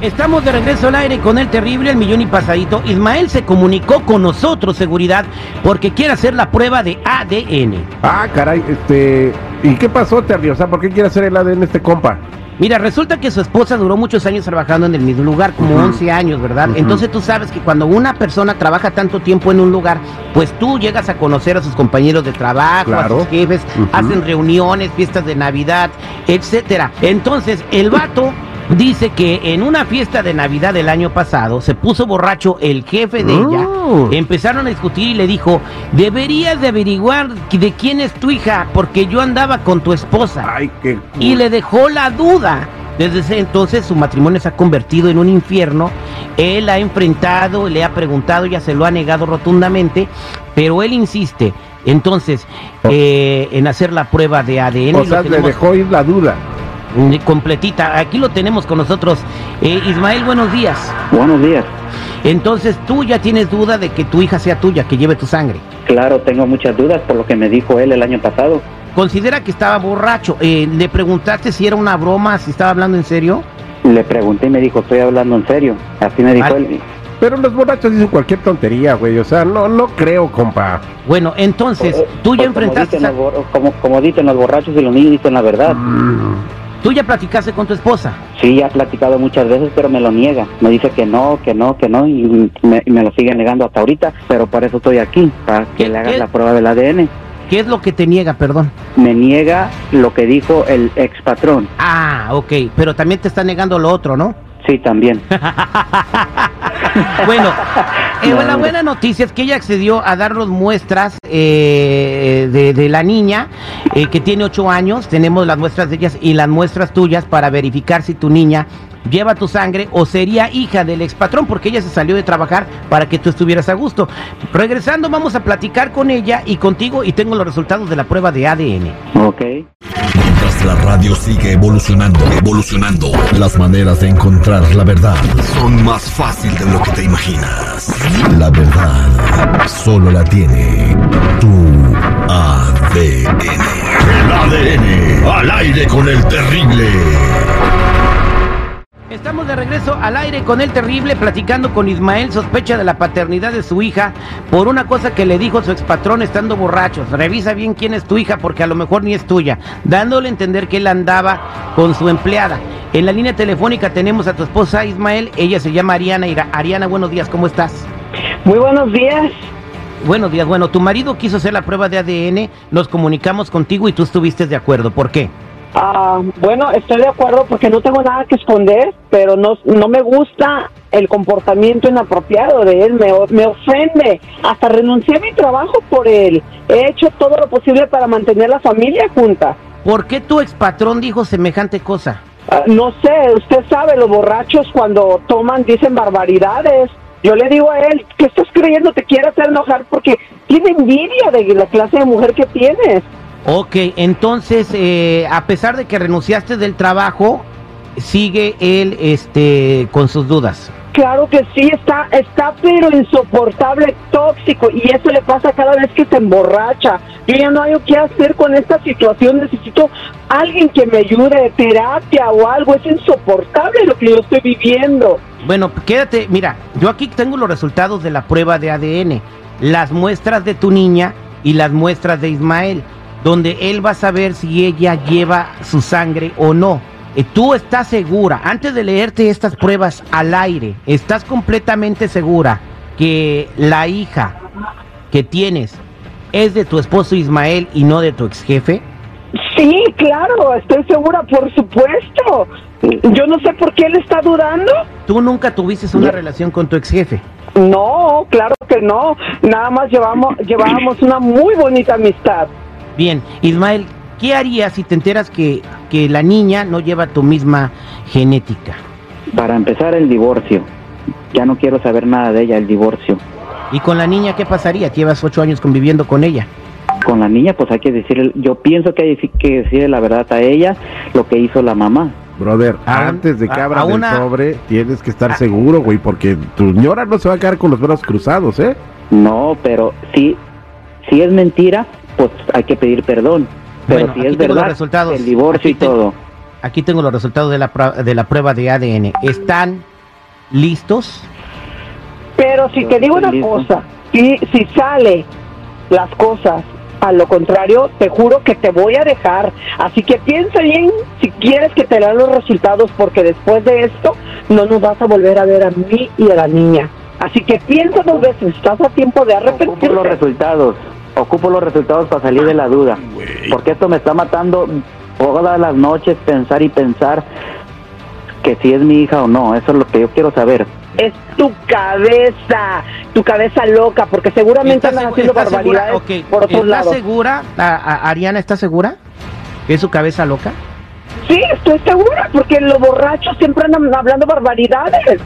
Estamos de regreso al aire con el terrible, el millón y pasadito. Ismael se comunicó con nosotros, seguridad, porque quiere hacer la prueba de ADN. Ah, caray, este. ¿Y qué pasó, Terry? O sea, ¿por qué quiere hacer el ADN este compa? Mira, resulta que su esposa duró muchos años trabajando en el mismo lugar, como 11 años, ¿verdad? Entonces tú sabes que cuando una persona trabaja tanto tiempo en un lugar, pues tú llegas a conocer a sus compañeros de trabajo, a sus jefes, hacen reuniones, fiestas de Navidad, etcétera. Entonces, el vato dice que en una fiesta de Navidad del año pasado se puso borracho el jefe de ella, Oh. empezaron a discutir y le dijo, deberías de averiguar de quién es tu hija, porque yo andaba con tu esposa. Ay, qué. Y le dejó la duda. Desde ese entonces su matrimonio se ha convertido en un infierno. Él ha enfrentado, le ha preguntado, ya se lo ha negado rotundamente, pero él insiste. Entonces, eh, en hacer la prueba de ADN. O sea, le dejó ir la duda. Mm, completita. Aquí lo tenemos con nosotros. Eh, Ismael, buenos días. Buenos días. Entonces, tú ya tienes duda de que tu hija sea tuya, que lleve tu sangre. Claro, tengo muchas dudas por lo que me dijo él el año pasado. Considera que estaba borracho. Eh, ¿Le preguntaste si era una broma, si estaba hablando en serio? Le pregunté y me dijo, estoy hablando en serio. Así me dijo Ay. él. Pero los borrachos dicen cualquier tontería, güey. O sea, no, no creo, compa. Bueno, entonces, tú ya pues, como enfrentaste... dicen, a- los, como, como dicen los borrachos y los niños dicen la verdad. Mm. Tú ya platicaste con tu esposa. Sí, ya ha platicado muchas veces, pero me lo niega. Me dice que no, que no, que no, y me, y me lo sigue negando hasta ahorita. Pero para eso estoy aquí, para ¿Qué- que le hagas qué? la prueba del ADN. ¿Qué es lo que te niega, perdón? Me niega lo que dijo el ex patrón. Ah, ok, pero también te está negando lo otro, ¿no? Sí, también. Bueno, eh, la buena noticia es que ella accedió a darnos muestras eh, de, de la niña eh, que tiene ocho años. Tenemos las muestras de ellas y las muestras tuyas para verificar si tu niña lleva tu sangre o sería hija del expatrón porque ella se salió de trabajar para que tú estuvieras a gusto. Regresando vamos a platicar con ella y contigo y tengo los resultados de la prueba de ADN. Ok. Mientras la radio sigue evolucionando, evolucionando, las maneras de encontrar la verdad son más fácil de lo que te imaginas. La verdad solo la tiene tu ADN. El ADN al aire con el terrible. Estamos de regreso al aire con el terrible platicando con Ismael, sospecha de la paternidad de su hija por una cosa que le dijo su expatrón estando borrachos. Revisa bien quién es tu hija porque a lo mejor ni es tuya, dándole a entender que él andaba con su empleada. En la línea telefónica tenemos a tu esposa Ismael, ella se llama Ariana. Ariana, buenos días, ¿cómo estás? Muy buenos días. Buenos días, bueno, tu marido quiso hacer la prueba de ADN, nos comunicamos contigo y tú estuviste de acuerdo, ¿por qué? Ah, bueno, estoy de acuerdo porque no tengo nada que esconder, pero no, no me gusta el comportamiento inapropiado de él, me, me ofende. Hasta renuncié a mi trabajo por él. He hecho todo lo posible para mantener la familia junta. ¿Por qué tu expatrón dijo semejante cosa? Ah, no sé, usted sabe, los borrachos cuando toman dicen barbaridades. Yo le digo a él, ¿qué estás creyendo? Te quiere hacer enojar porque tiene envidia de la clase de mujer que tienes. Ok, entonces, eh, a pesar de que renunciaste del trabajo, sigue él este, con sus dudas. Claro que sí, está, está pero insoportable, tóxico, y eso le pasa cada vez que se emborracha. Yo ya no hay qué hacer con esta situación, necesito alguien que me ayude, terapia o algo, es insoportable lo que yo estoy viviendo. Bueno, quédate, mira, yo aquí tengo los resultados de la prueba de ADN, las muestras de tu niña y las muestras de Ismael, donde él va a saber si ella lleva su sangre o no. Eh, Tú estás segura, antes de leerte estas pruebas al aire, estás completamente segura que la hija que tienes es de tu esposo Ismael y no de tu ex jefe. Sí, claro, estoy segura, por supuesto. Yo no sé por qué él está dudando. Tú nunca tuviste una relación con tu ex jefe. No, claro que no. Nada más llevamos, llevábamos una muy bonita amistad. Bien, Ismael, ¿qué harías si te enteras que, que la niña no lleva tu misma genética? Para empezar, el divorcio. Ya no quiero saber nada de ella, el divorcio. ¿Y con la niña qué pasaría? Llevas ocho años conviviendo con ella. Con la niña, pues hay que decirle, yo pienso que hay que decirle la verdad a ella, lo que hizo la mamá. Brother, A un- antes de que abras una- el sobre, tienes que estar a- seguro, güey, porque tu señora no se va a quedar con los brazos cruzados, ¿eh? No, pero si, si es mentira, pues hay que pedir perdón. Pero Bueno, si aquí es tengo los verdad, resultados. el divorcio Aquí y todo. Aquí tengo los resultados de la, pra- de la prueba de ADN. Están listos. Pero si Yo te digo una listo. cosa, si, si sale las cosas a lo contrario, te juro que te voy a dejar. Así que piensa bien si quieres que te den los resultados, porque después de esto no nos vas a volver a ver a mí y a la niña. Así que piensa dos veces, estás a tiempo de Ocupo los arrepentirte. resultados. Ocupo los resultados para salir de la duda. Porque esto me está matando todas las noches pensar y pensar que si es mi hija o no. Eso es lo que yo quiero saber. Es tu cabeza, tu cabeza loca, porque seguramente ¿Estás andan haciendo estás segura? barbaridades Ok, por otros ¿Estás lados. segura, a- a- Ariana, estás segura? ¿Que es su cabeza loca? Sí, estoy segura, porque los borrachos siempre andan hablando barbaridades,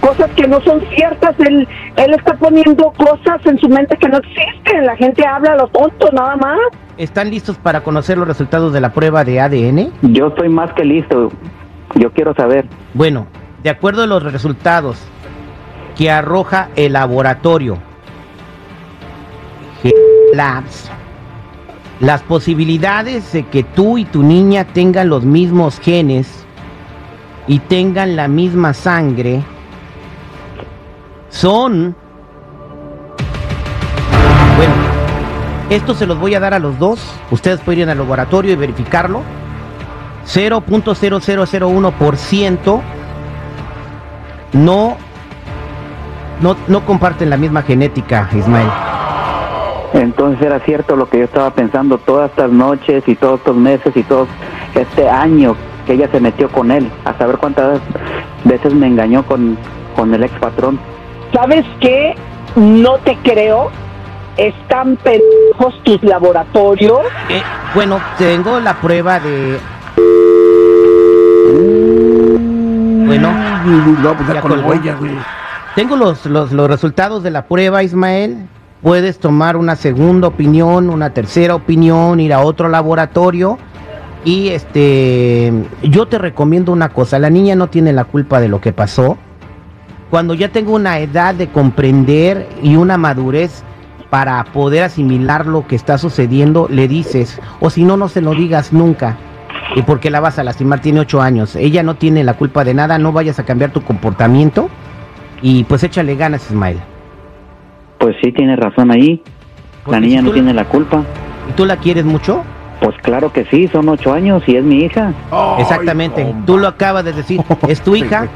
cosas que no son ciertas. Él, él está poniendo cosas en su mente que no existen. La gente habla a lo tonto, nada más. ¿Están listos para conocer los resultados de la prueba de ADN? Yo estoy más que listo. Yo quiero saber. Bueno, de acuerdo a los resultados que arroja el laboratorio G Labs, las posibilidades de que tú y tu niña tengan los mismos genes y tengan la misma sangre son... Bueno, esto se los voy a dar a los dos. Ustedes pueden ir al laboratorio y verificarlo. 0.0001% no, no, no comparten la misma genética, Ismael. Entonces era cierto lo que yo estaba pensando todas estas noches y todos estos meses y todo este año que ella se metió con él. A saber cuántas veces me engañó con, con el ex patrón. ¿Sabes qué? No te creo. Están pendejos tus laboratorios. Eh, bueno, tengo la prueba de... Bueno, No, pues Ya ya con colgó. huella, güey. tengo los, los, los resultados de la prueba, Ismael. Puedes tomar una segunda opinión, una tercera opinión, ir a otro laboratorio. Y este, yo te recomiendo una cosa, la niña no tiene la culpa de lo que pasó. Cuando ya tengo una edad de comprender y una madurez para poder asimilar lo que está sucediendo, le dices, o si no, no se lo digas nunca. Y porque la vas a lastimar, tiene ocho años. Ella no tiene la culpa de nada, no vayas a cambiar tu comportamiento. Y pues échale ganas, Ismael. Pues sí, tiene razón ahí. Porque La niña si no tiene la culpa. ¿Y tú la quieres mucho? Pues claro que sí, son ocho años y es mi hija. Exactamente. Tú lo acabas de decir. ¿Es tu hija?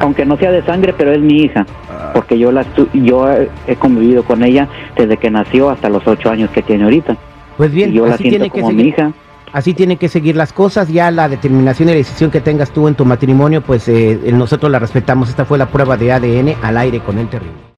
Aunque no sea de sangre, pero es mi hija. Porque yo la estu- yo he convivido con ella desde que nació hasta los ocho años que tiene ahorita. Pues bien, y yo la así siento tiene que como mi seguir. hija. Así tienen que seguir las cosas. Ya la determinación y la decisión que tengas tú en tu matrimonio, pues eh, nosotros la respetamos. Esta fue la prueba de ADN al aire con el terrible.